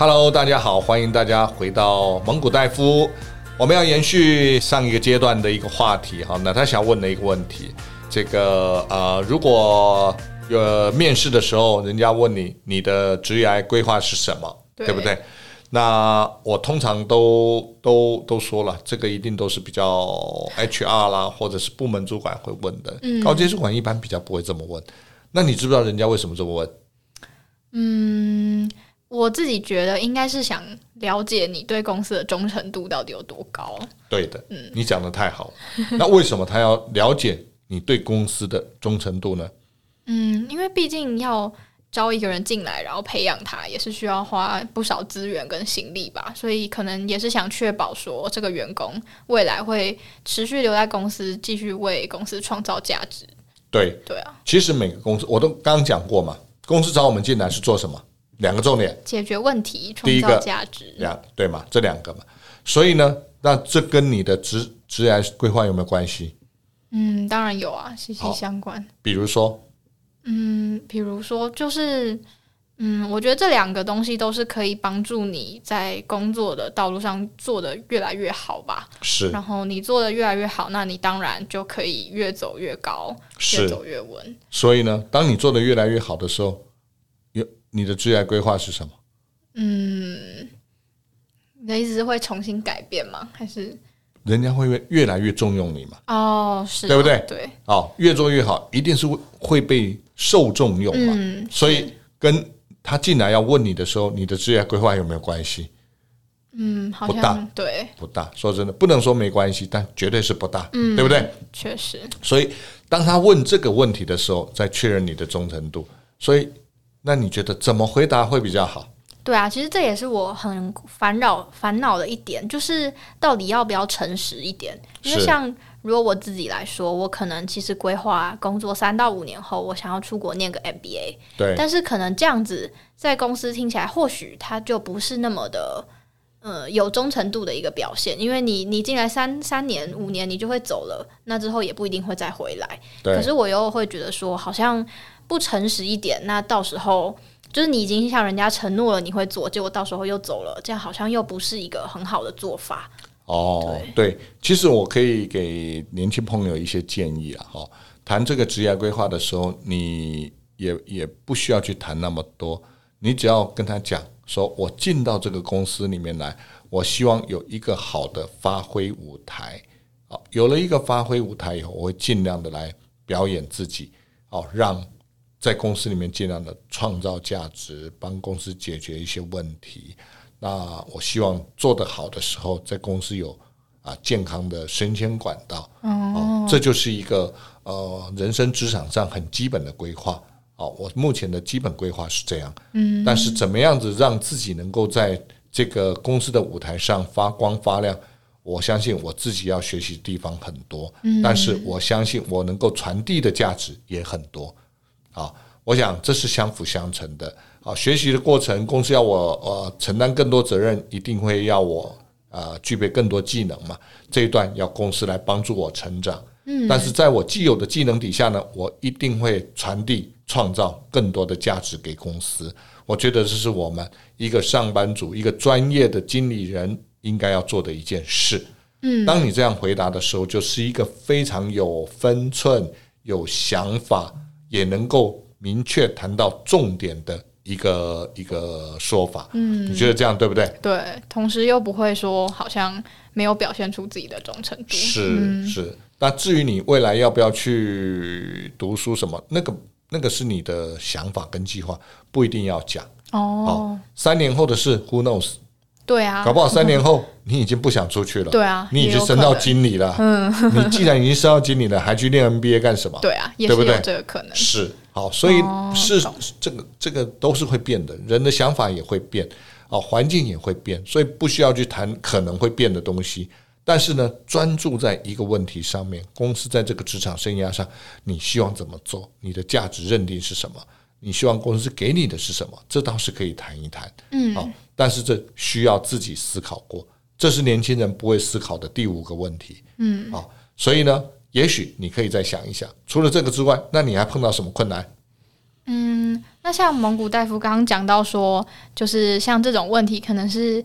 Hello，大家好，欢迎大家回到蒙古大夫。我们要延续上一个阶段的一个话题哈，那他想问的一个问题，这个呃，如果呃面试的时候，人家问你你的职业规划是什么，对，对不对？那我通常都都都说了，这个一定都是比较 HR 啦，或者是部门主管会问的，嗯、高阶主管一般比较不会这么问。那你知不知道人家为什么这么问？嗯。我自己觉得应该是想了解你对公司的忠诚度到底有多高。对的，嗯，你讲的太好了。那为什么他要了解你对公司的忠诚度呢？嗯，因为毕竟要招一个人进来，然后培养他，也是需要花不少资源跟心力吧。所以可能也是想确保说，这个员工未来会持续留在公司，继续为公司创造价值。对，对啊。其实每个公司我都刚刚讲过嘛，公司找我们进来是做什么？两个重点：解决问题、创造价值。两对嘛，这两个嘛。所以呢，那这跟你的职职业规划有没有关系？嗯，当然有啊，息息相关。比如说，嗯，比如说，就是，嗯，我觉得这两个东西都是可以帮助你在工作的道路上做得越来越好吧。是。然后你做得越来越好，那你当然就可以越走越高，越走越稳。所以呢，当你做得越来越好的时候。你的职业规划是什么？嗯，你的意思是会重新改变吗？还是人家会越越来越重用你嘛？哦，是，对不对？对，哦，越做越好，一定是会会被受重用嘛。嗯，所以跟他进来要问你的时候，你的职业规划有没有关系？嗯，好像不大，对，不大。说真的，不能说没关系，但绝对是不大，嗯，对不对？确实。所以当他问这个问题的时候，再确认你的忠诚度。所以。那你觉得怎么回答会比较好？对啊，其实这也是我很烦恼烦恼的一点，就是到底要不要诚实一点？因为像如果我自己来说，我可能其实规划工作三到五年后，我想要出国念个 MBA。对，但是可能这样子在公司听起来，或许它就不是那么的呃有忠诚度的一个表现，因为你你进来三三年五年，你就会走了，那之后也不一定会再回来。对，可是我又会觉得说，好像。不诚实一点，那到时候就是你已经向人家承诺了你会做，结果到时候又走了，这样好像又不是一个很好的做法。哦，对，对，其实我可以给年轻朋友一些建议啊。哈，谈这个职业规划的时候，你也也不需要去谈那么多，你只要跟他讲说，我进到这个公司里面来，我希望有一个好的发挥舞台。好，有了一个发挥舞台以后，我会尽量的来表演自己，哦，让。在公司里面尽量的创造价值，帮公司解决一些问题。那我希望做得好的时候，在公司有啊健康的升迁管道。哦，这就是一个呃人生职场上很基本的规划。哦，我目前的基本规划是这样。嗯，但是怎么样子让自己能够在这个公司的舞台上发光发亮？我相信我自己要学习的地方很多。嗯，但是我相信我能够传递的价值也很多。啊，我想这是相辅相成的。啊，学习的过程，公司要我呃承担更多责任，一定会要我呃具备更多技能嘛。这一段要公司来帮助我成长。嗯，但是在我既有的技能底下呢，我一定会传递、创造更多的价值给公司。我觉得这是我们一个上班族、一个专业的经理人应该要做的一件事。嗯，当你这样回答的时候，就是一个非常有分寸、有想法。也能够明确谈到重点的一个一个说法，嗯，你觉得这样对不对？对，同时又不会说好像没有表现出自己的忠诚度。是、嗯、是，那至于你未来要不要去读书什么，那个那个是你的想法跟计划，不一定要讲。哦，好，三年后的事，Who knows？对啊，搞不好三年后你已经不想出去了。对啊，你已经升到经理了。嗯，你既然已经升到经理了，还去念 MBA 干什么？对啊，对不对？这个可能是好，所以是这个这个都是会变的，人的想法也会变，啊，环境也会变，所以不需要去谈可能会变的东西。但是呢，专注在一个问题上面，公司在这个职场生涯上，你希望怎么做？你的价值认定是什么？你希望公司给你的是什么？这倒是可以谈一谈。嗯，好。但是这需要自己思考过，这是年轻人不会思考的第五个问题。嗯，好，所以呢，也许你可以再想一想，除了这个之外，那你还碰到什么困难？嗯，那像蒙古大夫刚刚讲到说，就是像这种问题，可能是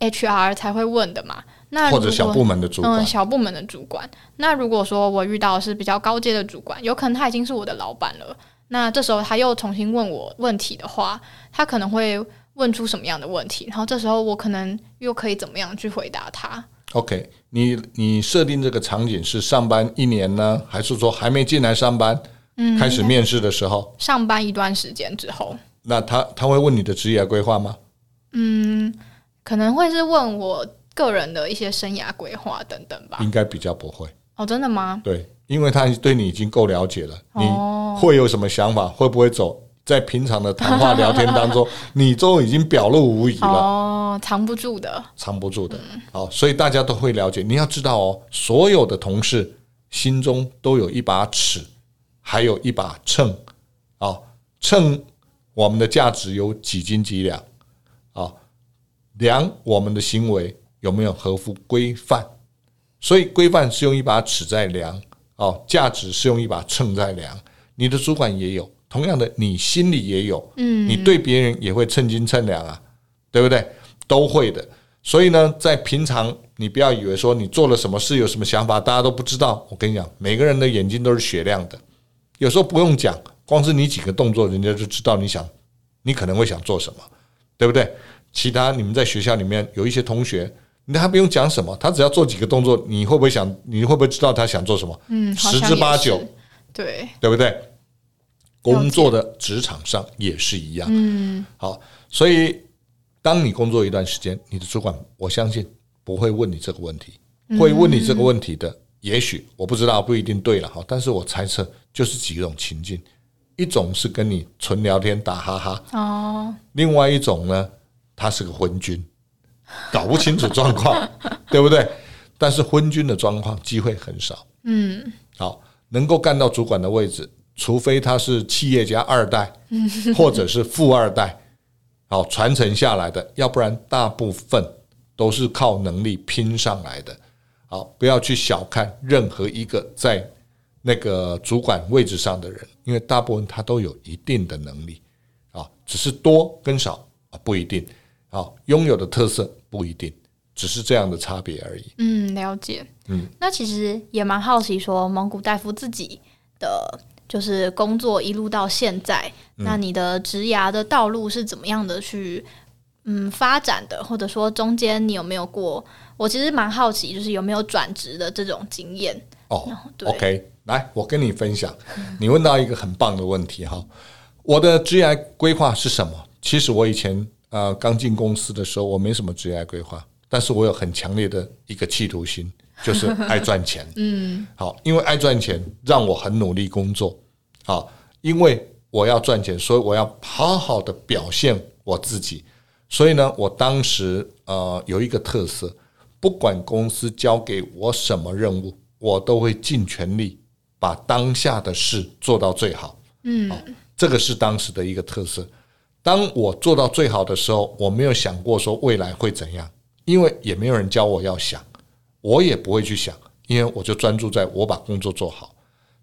HR 才会问的嘛。那或者小部门的主管，嗯，小部门的主管。那如果说我遇到是比较高阶的主管，有可能他已经是我的老板了。那这时候他又重新问我问题的话，他可能会问出什么样的问题？然后这时候我可能又可以怎么样去回答他？OK，你你设定这个场景是上班一年呢，还是说还没进来上班？嗯，开始面试的时候，上班一段时间之后，那他他会问你的职业规划吗？嗯，可能会是问我个人的一些生涯规划等等吧。应该比较不会哦，真的吗？对，因为他对你已经够了解了，你会有什么想法？会不会走？在平常的谈话聊天当中，你都已经表露无遗了哦，藏不住的，藏不住的。好，所以大家都会了解。你要知道哦，所有的同事心中都有一把尺。还有一把秤，啊，秤我们的价值有几斤几两，啊，量我们的行为有没有合乎规范。所以规范是用一把尺在量，哦，价值是用一把秤在量。你的主管也有，同样的，你心里也有，嗯，你对别人也会称斤称两啊，对不对？都会的。所以呢，在平常，你不要以为说你做了什么事，有什么想法，大家都不知道。我跟你讲，每个人的眼睛都是雪亮的。有时候不用讲，光是你几个动作，人家就知道你想，你可能会想做什么，对不对？其他你们在学校里面有一些同学，你还不用讲什么，他只要做几个动作，你会不会想？你会不会知道他想做什么？嗯，十之八九，对，对不对？工作的职场上也是一样。嗯，好，所以当你工作一段时间，你的主管我相信不会问你这个问题，会问你这个问题的。也许我不知道，不一定对了哈，但是我猜测就是几种情境，一种是跟你纯聊天打哈哈哦，另外一种呢，他是个昏君，搞不清楚状况，对不对？但是昏君的状况机会很少，嗯，好，能够干到主管的位置，除非他是企业家二代，或者是富二代，好传承下来的，要不然大部分都是靠能力拼上来的。好，不要去小看任何一个在那个主管位置上的人，因为大部分他都有一定的能力，啊，只是多跟少啊不一定，啊，拥有的特色不一定，只是这样的差别而已。嗯，了解。嗯，那其实也蛮好奇，说蒙古大夫自己的就是工作一路到现在，嗯、那你的职涯的道路是怎么样的去嗯发展的，或者说中间你有没有过？我其实蛮好奇，就是有没有转职的这种经验哦。OK，来，我跟你分享。你问到一个很棒的问题哈。我的职业规划是什么？其实我以前呃刚进公司的时候，我没什么职业规划，但是我有很强烈的一个企图心，就是爱赚钱。嗯，好，因为爱赚钱，让我很努力工作。好，因为我要赚钱，所以我要好好的表现我自己。所以呢，我当时呃有一个特色。不管公司交给我什么任务，我都会尽全力把当下的事做到最好。嗯，这个是当时的一个特色。当我做到最好的时候，我没有想过说未来会怎样，因为也没有人教我要想，我也不会去想，因为我就专注在我把工作做好。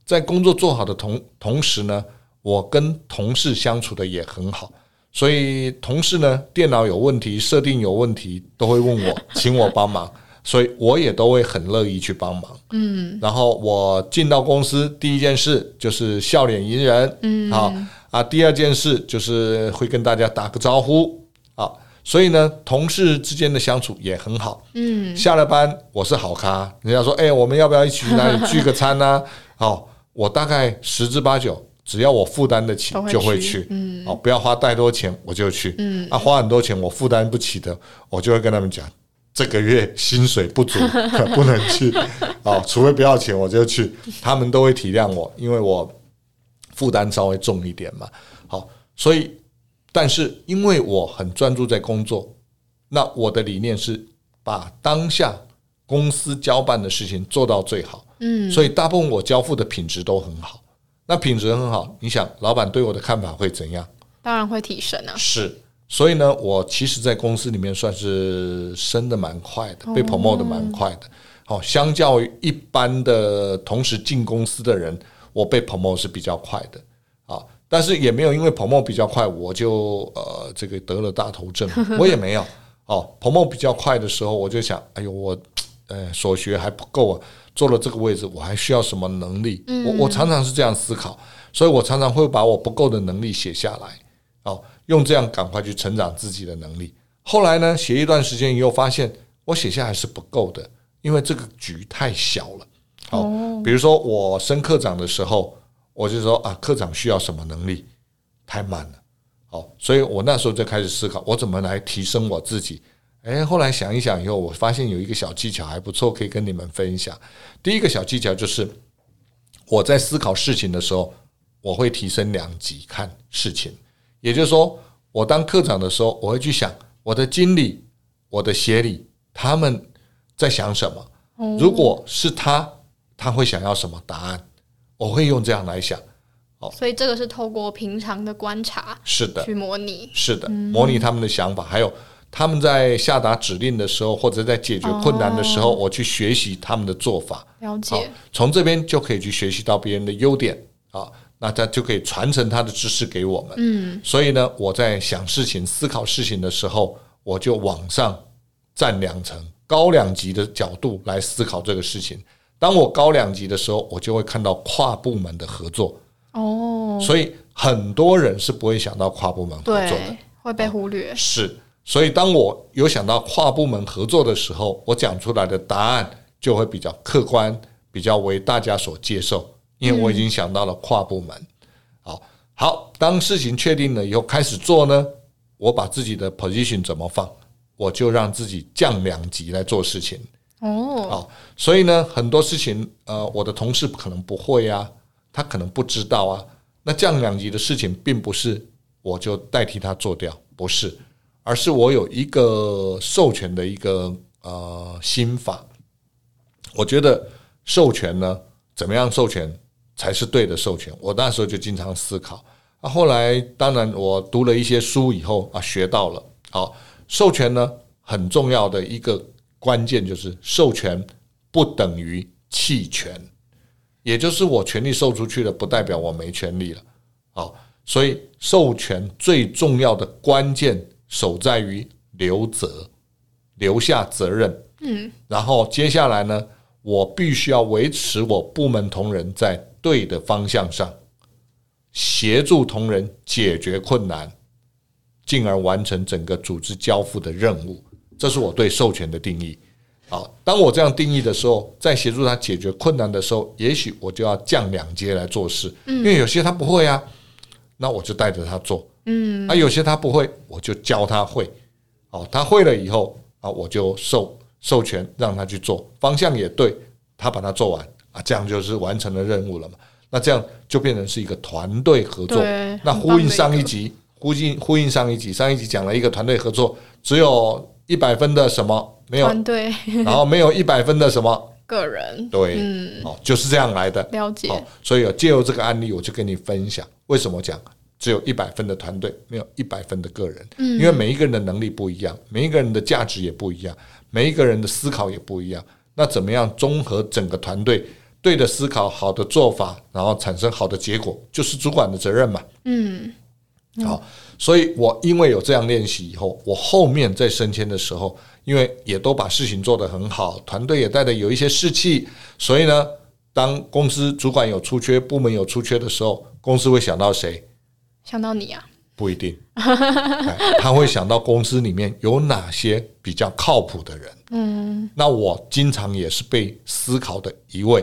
在工作做好的同同时呢，我跟同事相处的也很好。所以同事呢，电脑有问题、设定有问题，都会问我，请我帮忙，所以我也都会很乐意去帮忙。嗯，然后我进到公司第一件事就是笑脸迎人，嗯，好啊，第二件事就是会跟大家打个招呼，啊，所以呢，同事之间的相处也很好。嗯，下了班我是好咖，人家说，哎，我们要不要一起去哪里聚个餐呢？好，我大概十之八九。只要我负担得起，就会去。嗯，哦，不要花太多钱，我就去。嗯，啊，花很多钱我负担不起的，我就会跟他们讲，这个月薪水不足，不能去。哦，除非不要钱，我就去。他们都会体谅我，因为我负担稍微重一点嘛。好，所以，但是因为我很专注在工作，那我的理念是把当下公司交办的事情做到最好。嗯，所以大部分我交付的品质都很好。那品质很好，你想老板对我的看法会怎样？当然会提升啊。是，所以呢，我其实，在公司里面算是升的蛮快的，被 promote 的蛮快的。好，相较于一般的同时进公司的人，我被 promote 是比较快的。啊，但是也没有因为 promote 比较快，我就呃这个得了大头症，我也没有哦。promote 比较快的时候，我就想，哎呦，我呃所学还不够啊，做了这个位置，我还需要什么能力？嗯、我我常常是这样思考，所以我常常会把我不够的能力写下来，哦，用这样赶快去成长自己的能力。后来呢，写一段时间以后，发现我写下来是不够的，因为这个局太小了。哦，比如说我升科长的时候，我就说啊，科长需要什么能力？太慢了。好，所以我那时候就开始思考，我怎么来提升我自己。诶，后来想一想以后，我发现有一个小技巧还不错，可以跟你们分享。第一个小技巧就是我在思考事情的时候，我会提升两级看事情。也就是说，我当科长的时候，我会去想。我的经理，我的协理，他们在想什么？如果是他，他会想要什么答案？我会用这样来想。哦，所以这个是透过平常的观察，是的，去模拟，是的，模拟他们的想法，还有他们在下达指令的时候，或者在解决困难的时候，我去学习他们的做法。了解，从这边就可以去学习到别人的优点啊。那他就可以传承他的知识给我们。嗯，所以呢，我在想事情、思考事情的时候，我就往上站两层，高两级的角度来思考这个事情。当我高两级的时候，我就会看到跨部门的合作。哦，所以很多人是不会想到跨部门合作的，会被忽略。是，所以当我有想到跨部门合作的时候，我讲出来的答案就会比较客观，比较为大家所接受。因为我已经想到了跨部门，好，好，当事情确定了以后开始做呢，我把自己的 position 怎么放，我就让自己降两级来做事情。哦，好，所以呢，很多事情，呃，我的同事可能不会啊，他可能不知道啊，那降两级的事情，并不是我就代替他做掉，不是，而是我有一个授权的一个呃心法，我觉得授权呢，怎么样授权？才是对的授权。我那时候就经常思考。啊，后来当然我读了一些书以后啊，学到了。好，授权呢，很重要的一个关键就是授权不等于弃权，也就是我权利授出去了，不代表我没权利了。好，所以授权最重要的关键守在于留责，留下责任。嗯，然后接下来呢，我必须要维持我部门同仁在。对的方向上，协助同仁解决困难，进而完成整个组织交付的任务，这是我对授权的定义。好，当我这样定义的时候，在协助他解决困难的时候，也许我就要降两阶来做事，因为有些他不会啊，那我就带着他做，嗯，啊，有些他不会，我就教他会，好，他会了以后啊，我就授授权让他去做，方向也对，他把它做完。啊，这样就是完成了任务了嘛？那这样就变成是一个团队合作。那呼应上一集，呼应呼应上一集，上一集讲了一个团队合作，只有一百分的什么没有团队，然后没有一百分的什么个人。对，嗯，哦，就是这样来的。了解。所以借由这个案例，我就跟你分享为什么讲只有一百分的团队，没有一百分的个人。嗯，因为每一个人的能力不一样，每一个人的价值也不一样，每一个人的思考也不一样。那怎么样综合整个团队？对的思考，好的做法，然后产生好的结果，就是主管的责任嘛。嗯，嗯，好，所以我因为有这样练习以后，我后面在升迁的时候，因为也都把事情做得很好，团队也带的有一些士气，所以呢，当公司主管有出缺，部门有出缺的时候，公司会想到谁？想到你啊？不一定，他会想到公司里面有哪些比较靠谱的人。嗯，那我经常也是被思考的一位。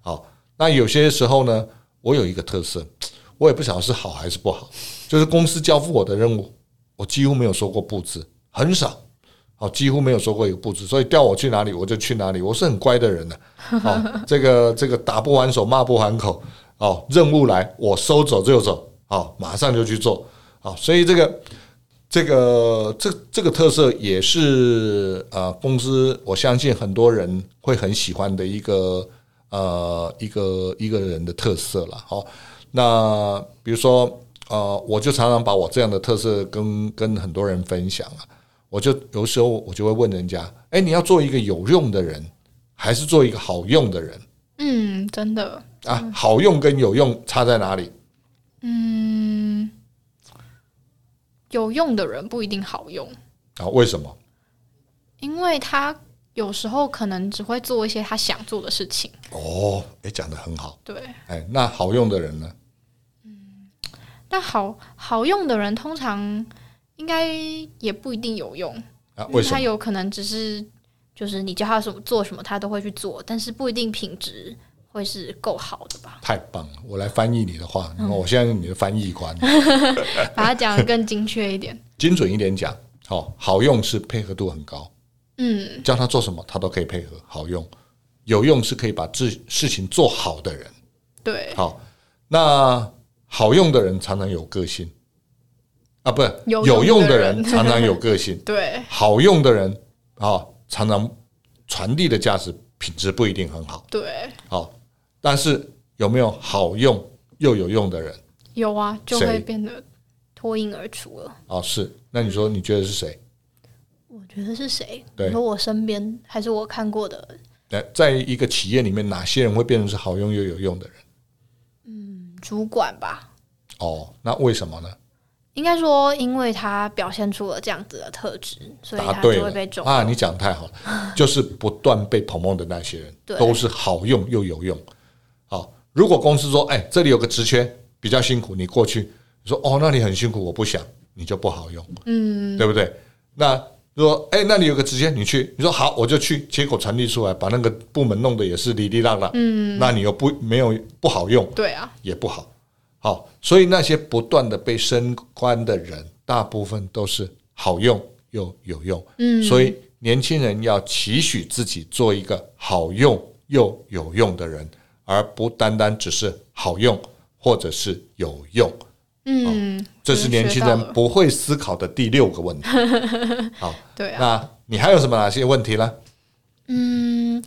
好，那有些时候呢，我有一个特色，我也不晓得是好还是不好，就是公司交付我的任务，我几乎没有说过布置，很少，好，几乎没有说过一个不字，所以调我去哪里我就去哪里，我是很乖的人呢。好，这个这个打不还手，骂不还口，哦，任务来我收走就走，好，马上就去做，好，所以这个这个这这个特色也是呃，公司我相信很多人会很喜欢的一个。呃，一个一个人的特色了，好，那比如说，呃，我就常常把我这样的特色跟跟很多人分享啊，我就有时候我就会问人家，哎，你要做一个有用的人，还是做一个好用的人？嗯，真的啊，好用跟有用差在哪里？嗯。有用的人不一定好用啊？为什么？因为他有时候可能只会做一些他想做的事情。哦，哎，讲的很好。对，哎，那好用的人呢？嗯，但好好用的人通常应该也不一定有用啊？为？他有可能只是就是你叫他什么做什么，他都会去做，但是不一定品质会是够好的吧？太棒了！我来翻译你的话，嗯、我现在是你的翻译官，把它讲的更精确一点，精准一点讲。好，好用是配合度很高。嗯，叫他做什么，他都可以配合，好用。有用是可以把事事情做好的人。对，好，那好用的人常常有个性啊，不是有有用的人 常常有个性。对，好用的人啊，常常传递的价值品质不一定很好。对，好，但是有没有好用又有用的人？有啊，就会变得脱颖而出了。哦，是。那你说，你觉得是谁？我觉得是谁？你说我身边还是我看过的？在一个企业里面，哪些人会变成是好用又有用的人？嗯，主管吧。哦，那为什么呢？应该说，因为他表现出了这样子的特质，所以他就会被重啊。你讲太好了，就是不断被 promote 的那些人，都是好用又有用。好，如果公司说，哎，这里有个职缺比较辛苦，你过去，你说，哦，那你很辛苦，我不想。你就不好用，嗯，对不对？那说，哎，那里有个直接，你去，你说好，我就去，结果传递出来，把那个部门弄得也是哩哩啦啦，嗯，那你又不没有不好用，对啊，也不好，好，所以那些不断的被升官的人，大部分都是好用又有用，嗯，所以年轻人要期许自己做一个好用又有用的人，而不单单只是好用或者是有用。嗯，这是年轻人不会思考的第六个问题。好，对啊，那你还有什么哪些问题呢？嗯，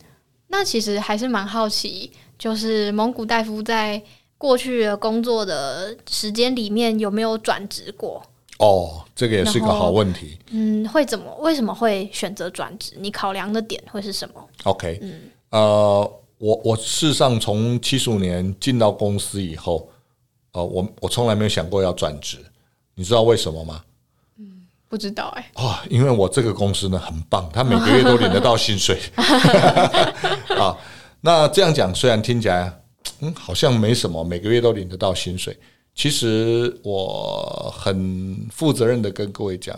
那其实还是蛮好奇，就是蒙古大夫在过去的工作的时间里面有没有转职过？哦，这个也是一个好问题。嗯，会怎么？为什么会选择转职？你考量的点会是什么？OK，嗯，呃，我我事实上从七十五年进到公司以后。哦，我我从来没有想过要转职，你知道为什么吗？嗯，不知道哎、欸。哦，因为我这个公司呢很棒，他每个月都领得到薪水。啊，那这样讲虽然听起来嗯好像没什么，每个月都领得到薪水，其实我很负责任的跟各位讲，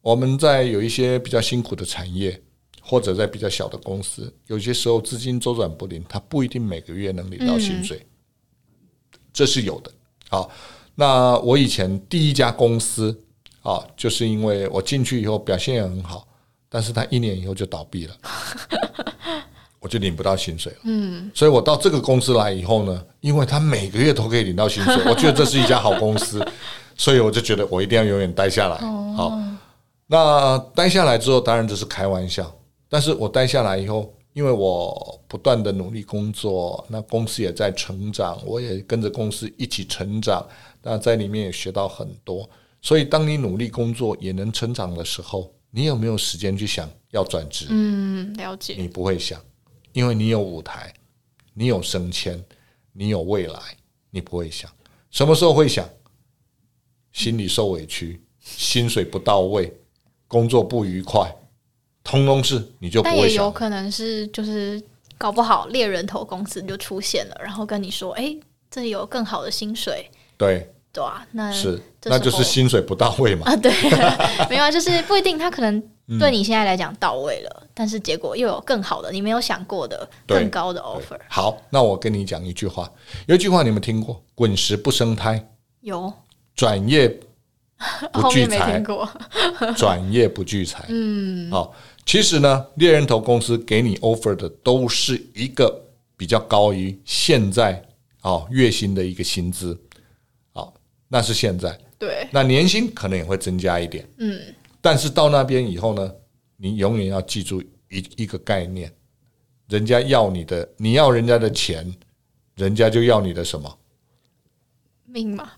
我们在有一些比较辛苦的产业，或者在比较小的公司，有些时候资金周转不灵，他不一定每个月能领到薪水，嗯、这是有的。好，那我以前第一家公司啊，就是因为我进去以后表现也很好，但是他一年以后就倒闭了，我就领不到薪水了。嗯，所以我到这个公司来以后呢，因为他每个月都可以领到薪水，我觉得这是一家好公司，所以我就觉得我一定要永远待下来。好，那待下来之后，当然这是开玩笑，但是我待下来以后。因为我不断的努力工作，那公司也在成长，我也跟着公司一起成长，那在里面也学到很多。所以，当你努力工作也能成长的时候，你有没有时间去想要转职？嗯，了解。你不会想，因为你有舞台，你有升迁，你有未来，你不会想。什么时候会想？心里受委屈，薪水不到位，工作不愉快。通通是你就不会想，但也有可能是就是搞不好猎人头公司就出现了，然后跟你说：“哎、欸，这里有更好的薪水。”对对啊，那是那就是薪水不到位嘛？啊，对，没有啊，就是不一定，他可能 对你现在来讲到位了，嗯，但是结果又有更好的，你没有想过的更高的 offer。好，那我跟你讲一句话，有一句话你们听过“滚石不生胎”，有转业不聚财，转业不聚财。嗯，好。其实呢，猎人头公司给你 offer 的都是一个比较高于现在哦月薪的一个薪资，好，那是现在。对，那年薪可能也会增加一点。嗯，但是到那边以后呢，你永远要记住一一个概念，人家要你的，你要人家的钱，人家就要你的什么？命嘛，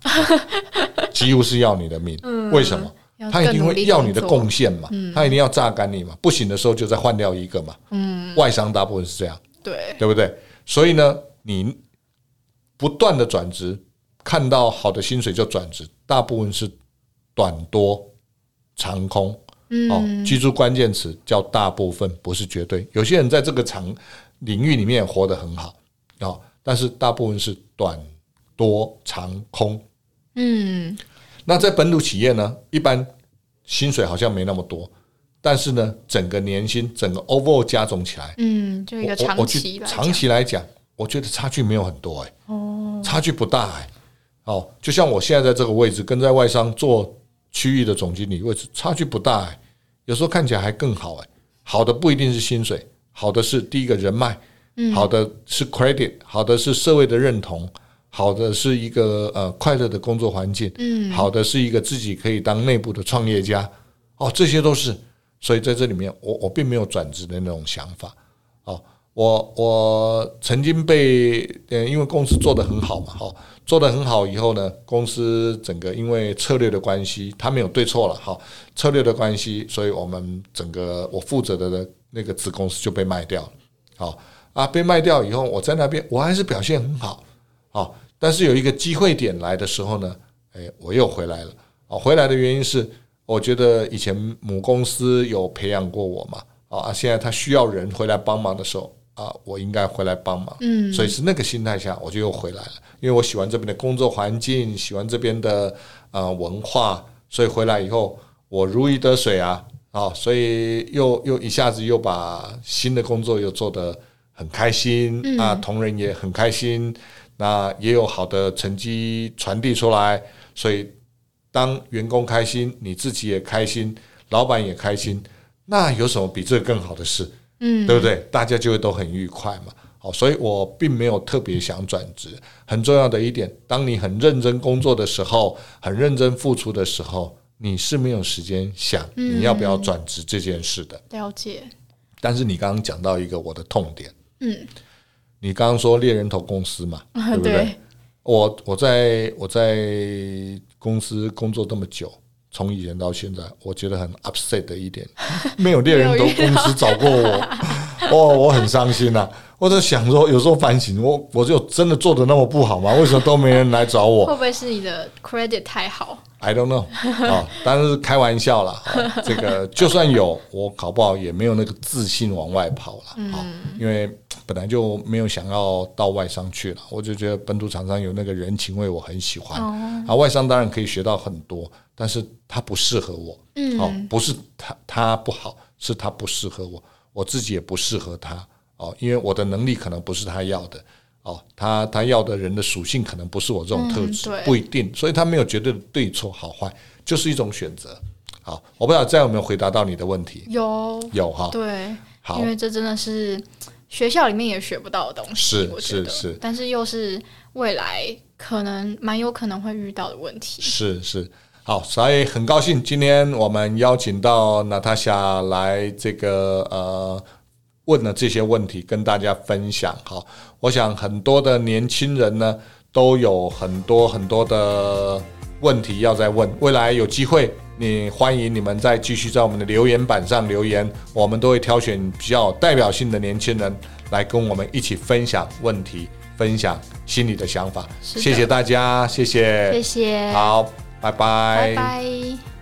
几乎是要你的命。嗯，为什么？他一定会要你的贡献嘛，他一定要榨干你嘛，不行的时候就再换掉一个嘛。嗯，外商大部分是这样，对，对不对？所以呢，你不断的转职，看到好的薪水就转职，大部分是短多长空。嗯、哦，记住关键词叫大部分，不是绝对。有些人在这个场领域里面活得很好，哦，但是大部分是短多长空。嗯，那在本土企业呢，一般薪水好像没那么多，但是呢，整个年薪整个 overall 加总起来，嗯，就一个长期来长期来讲，我觉得差距没有很多哎、欸，哦，差距不大哎、欸，哦，就像我现在在这个位置，跟在外商做。区域的总经理位置差距不大哎，有时候看起来还更好哎。好的不一定是薪水，好的是第一个人脉，好的是 credit，好的是社会的认同，好的是一个呃快乐的工作环境，嗯好的是一个自己可以当内部的创业家哦，这些都是。所以在这里面，我我并没有转职的那种想法哦。我我曾经被呃，因为公司做得很好嘛，哦。做得很好以后呢，公司整个因为策略的关系，它没有对错了哈，策略的关系，所以我们整个我负责的的那个子公司就被卖掉了，好啊，被卖掉以后，我在那边我还是表现很好，好，但是有一个机会点来的时候呢，诶，我又回来了，啊，回来的原因是我觉得以前母公司有培养过我嘛，啊，现在他需要人回来帮忙的时候。啊，我应该回来帮忙，嗯，所以是那个心态下，我就又回来了，因为我喜欢这边的工作环境，喜欢这边的呃文化，所以回来以后我如鱼得水啊，啊，所以又又一下子又把新的工作又做得很开心，嗯，啊，同仁也很开心，那也有好的成绩传递出来，所以当员工开心，你自己也开心，老板也开心，那有什么比这更好的事？嗯，对不对？大家就会都很愉快嘛。好，所以我并没有特别想转职。很重要的一点，当你很认真工作的时候，很认真付出的时候，你是没有时间想你要不要转职这件事的。嗯，了解。但是你刚刚讲到一个我的痛点，嗯，你刚刚说猎人头公司嘛，对不对？对。我我在我在公司工作这么久。从以前到现在，我觉得很 upset 的一点，没有猎人头公司找过我，哦，我很伤心呐、啊。我在想说，有时候反省，我我就真的做的那么不好吗？为什么都没人来找我？会不会是你的 credit 太好？I don't know 啊、哦，当然是开玩笑啦。哦、这个就算有，我搞不好也没有那个自信往外跑了啊、哦，因为。本来就没有想要到外商去了，我就觉得本土厂商有那个人情味，我很喜欢。啊，外商当然可以学到很多，但是他不适合我。嗯，哦，不是他他不好，是他不适合我，我自己也不适合他。哦，因为我的能力可能不是他要的。哦，他他要的人的属性可能不是我这种特质，不一定。所以他没有绝对的对错好坏，就是一种选择。好，我不知道这样有没有回答到你的问题？有有哈，对，好，因为这真的是。学校里面也学不到的东西，是是是，但是又是未来可能蛮有可能会遇到的问题。是是，好，所以很高兴今天我们邀请到娜塔莎来这个呃问了这些问题跟大家分享。好，我想很多的年轻人呢都有很多很多的问题要再问，未来有机会。你欢迎你们再继续在我们的留言板上留言，我们都会挑选比较有代表性的年轻人来跟我们一起分享问题，分享心里的想法。谢谢大家，谢谢，谢谢，好，拜拜，拜拜。